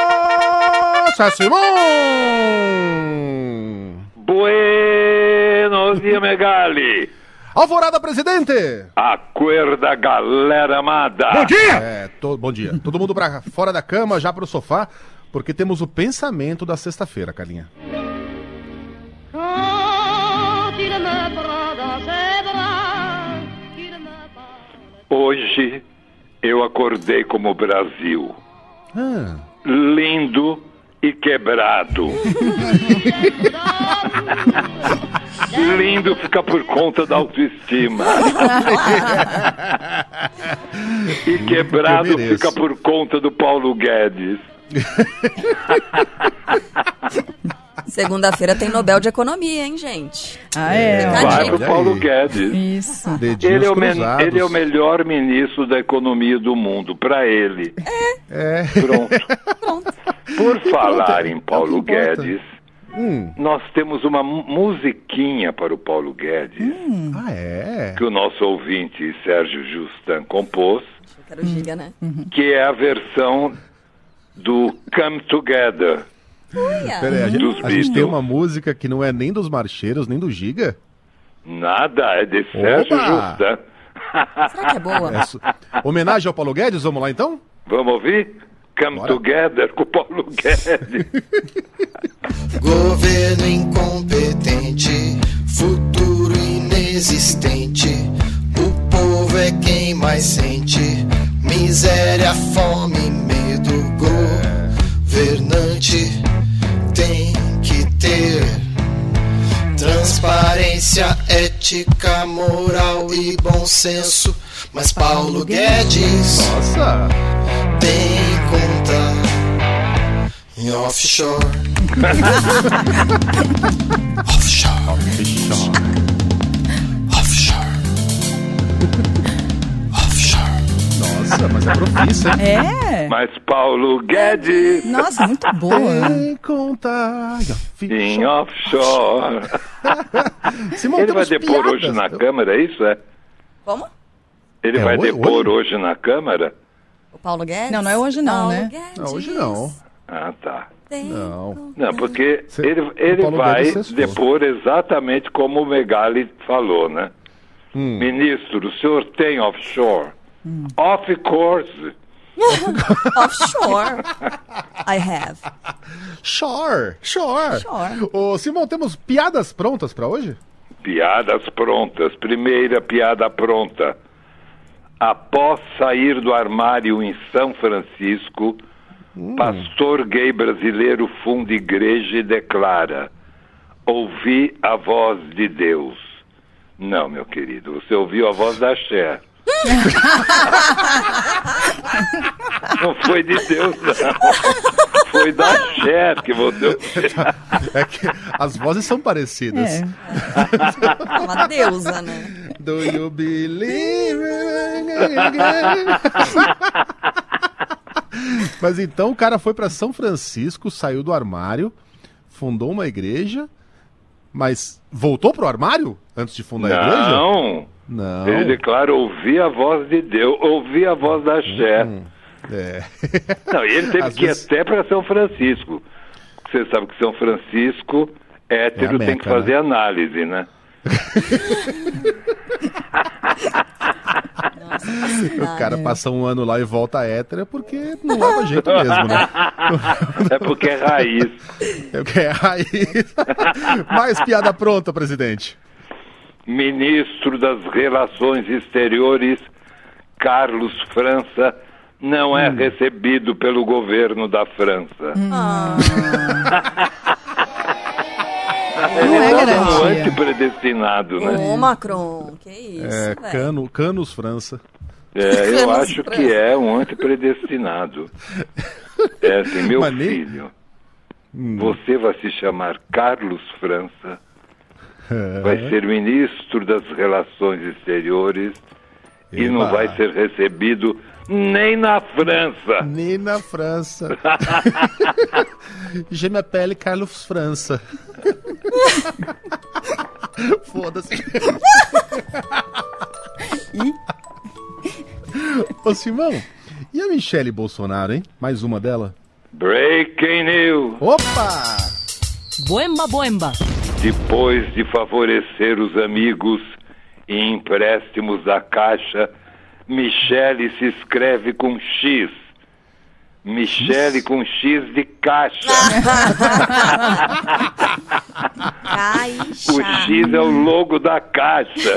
Nossa, Simão! Buenos dias, Megali. Alvorada, presidente! Acorda, galera amada. Bom dia! É, to- bom dia. Todo mundo pra fora da cama, já pro sofá, porque temos o pensamento da sexta-feira, Carlinha. Hoje eu acordei como o Brasil. Ah, Lindo e quebrado. Lindo fica por conta da autoestima. e quebrado fica por conta do Paulo Guedes. Segunda-feira tem Nobel de Economia, hein, gente? Ah, é. Recadinho. Vai pro Paulo. Guedes. Isso. dedinhos Ele é, o cruzados. ele é o melhor ministro da economia do mundo, para ele. É. Pronto. Por falar em é o Paulo. Guedes, Hum, nós temos uma mu- musiquinha para o Paulo Guedes, ah, é? que o nosso ouvinte Sérgio Justan compôs, quero giga, né? que é a versão do Come Together. Pera aí, a gente, Dos a gente tem uma música que não é nem dos marcheiros, nem do Giga. Nada, é de Sérgio Opa! Justan. Será que é boa? É su- Homenagem ao Paulo Guedes, vamos lá então? Vamos ouvir? Come Bora. Together com o Paulo Guedes. Governo incompetente, futuro inexistente. O povo é quem mais sente miséria, fome, ética, moral e bom senso. Mas Paulo Guedes Nossa! tem conta em offshore. offshore. Offshore. Nossa, mas é profissa, hein? É. Mas Paulo Guedes Nossa, muito boa. Tem conta. em offshore. Simão, Ele vai depor piadas. hoje na Câmara, é isso? É? Como? Ele É vai hoje- depor hoje na Câmara? O Paulo Guedes? Não, não é hoje não, Paulo né? Guedes Não, hoje não. Ah, tá. Não. Não, porque Cê- ele, ele vai cessou. depor exatamente como o Megali falou, né? Hum. Ministro, o senhor tem offshore? Of course. Offshore. I have. Sure, sure. Sure. Ô, Simão, temos piadas prontas pra hoje? Piadas prontas. Primeira piada pronta. Após sair do armário em São Francisco, pastor gay brasileiro funda igreja e declara: Ouvi a voz de Deus. Não, meu querido, você ouviu a voz da Cher. Não foi de Deus, não. Foi da Cher que você ouviu. É que as vozes são parecidas. É. Uma deusa, né? Do you believe? Mas então o cara foi pra São Francisco, saiu do armário, fundou uma igreja, mas voltou pro armário antes de fundar a igreja? Não. Não. Ele declara ouvir a voz de Deus, ouvir a voz da Cher. É. Não, e ele teve Às que ir vezes- até para São Francisco. Você sabe que São Francisco, hétero, É a tem Meca, que fazer né? análise, né? O cara passa um ano lá e volta hétero é porque não leva jeito mesmo, né? É porque é raiz. É porque é raiz. Mais piada pronta, presidente. Ministro das Relações Exteriores, Carlos França, não é recebido pelo governo da França. Ele Não é é um garantia. antipredestinado, né? Ô, Macron, que isso, É, velho. cano, Canos França. É, eu Canos acho França. que é um antipredestinado. É assim, meu Mas nem- filho, você vai se chamar Carlos França, vai ser ministro das Relações Exteriores e não Eba. vai ser recebido nem na França. Nem na França. Je m'appelle Carlos França. Foda-se. Ô Simão, e a Michele Bolsonaro, hein? Mais uma dela? Breaking news. Opa! Boemba, boemba. Depois de favorecer os amigos e empréstimos da Caixa, Michele se escreve com X. Michele com X de caixa. Caixa. O X é o logo da caixa.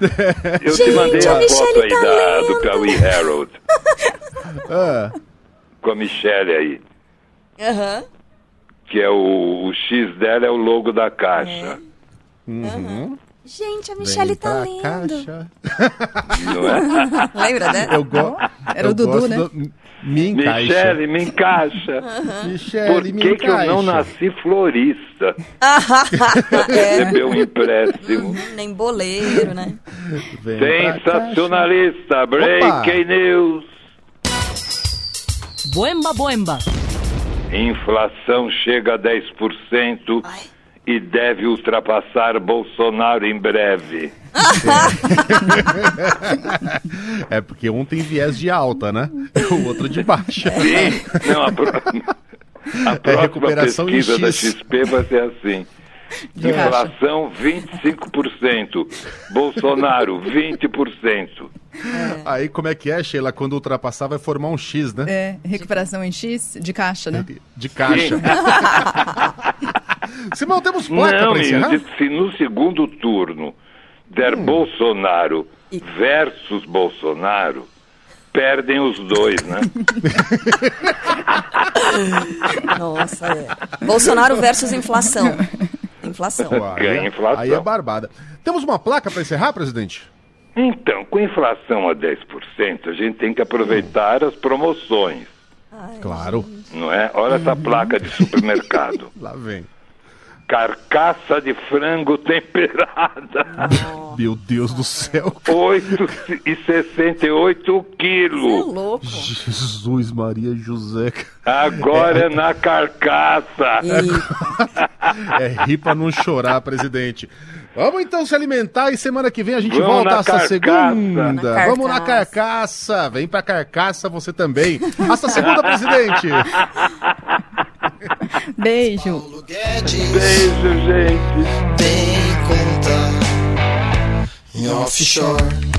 Eu te Gente, mandei a a foto aí tá da, do. Piauí Herald Ah, com a Michele aí. Aham. Que é o, o X dela é o logo da caixa. Gente, a Michelle tá lendo. caixa. É? Lembra dela? Eu, go Era eu o Dudu, gosto né? do- Me encaixa. Michele, me encaixa. Michele, Por me que, que eu não encaixa. nasci florista? é, Receber um empréstimo. nem boleiro, né? Vem Sensacionalista, breaking news. Boemba, boemba. Inflação chega a 10% Ai. e deve ultrapassar Bolsonaro em breve. É porque um tem viés de alta, né? O outro de baixa. Sim, não, a, pro- a próxima É recuperação pesquisa da. XP vai ser assim. Inflação 25%, Bolsonaro 20%. Aí como é que é, Sheila? Quando ultrapassar vai formar um X, né? É, recuperação em X de caixa, né? De caixa. Simão, temos placa Não, menino, se no segundo turno der Hum. Bolsonaro versus Bolsonaro, perdem os dois, né? Nossa, é. Bolsonaro versus inflação. Inflação. Ganha é- inflação. aí é barbada. Temos uma placa pra encerrar, presidente? Então, com inflação a 10%, a gente tem que aproveitar as promoções, Claro. não é? Olha essa placa de supermercado. Lá vem. Carcaça de frango temperada, Meu Deus do céu. 8,68 Você é quilos. louco. Jesus Maria José. Agora é na carcaça. E É rir pra não chorar, presidente. Vamos então se alimentar e semana que vem a gente Vamos volta essa segunda. Na Vamos na carcaça. carcaça. Vem pra carcaça você também. Hasta segunda, presidente. Beijo. Paulo Guedes Beijo, gente. tem conta em offshore.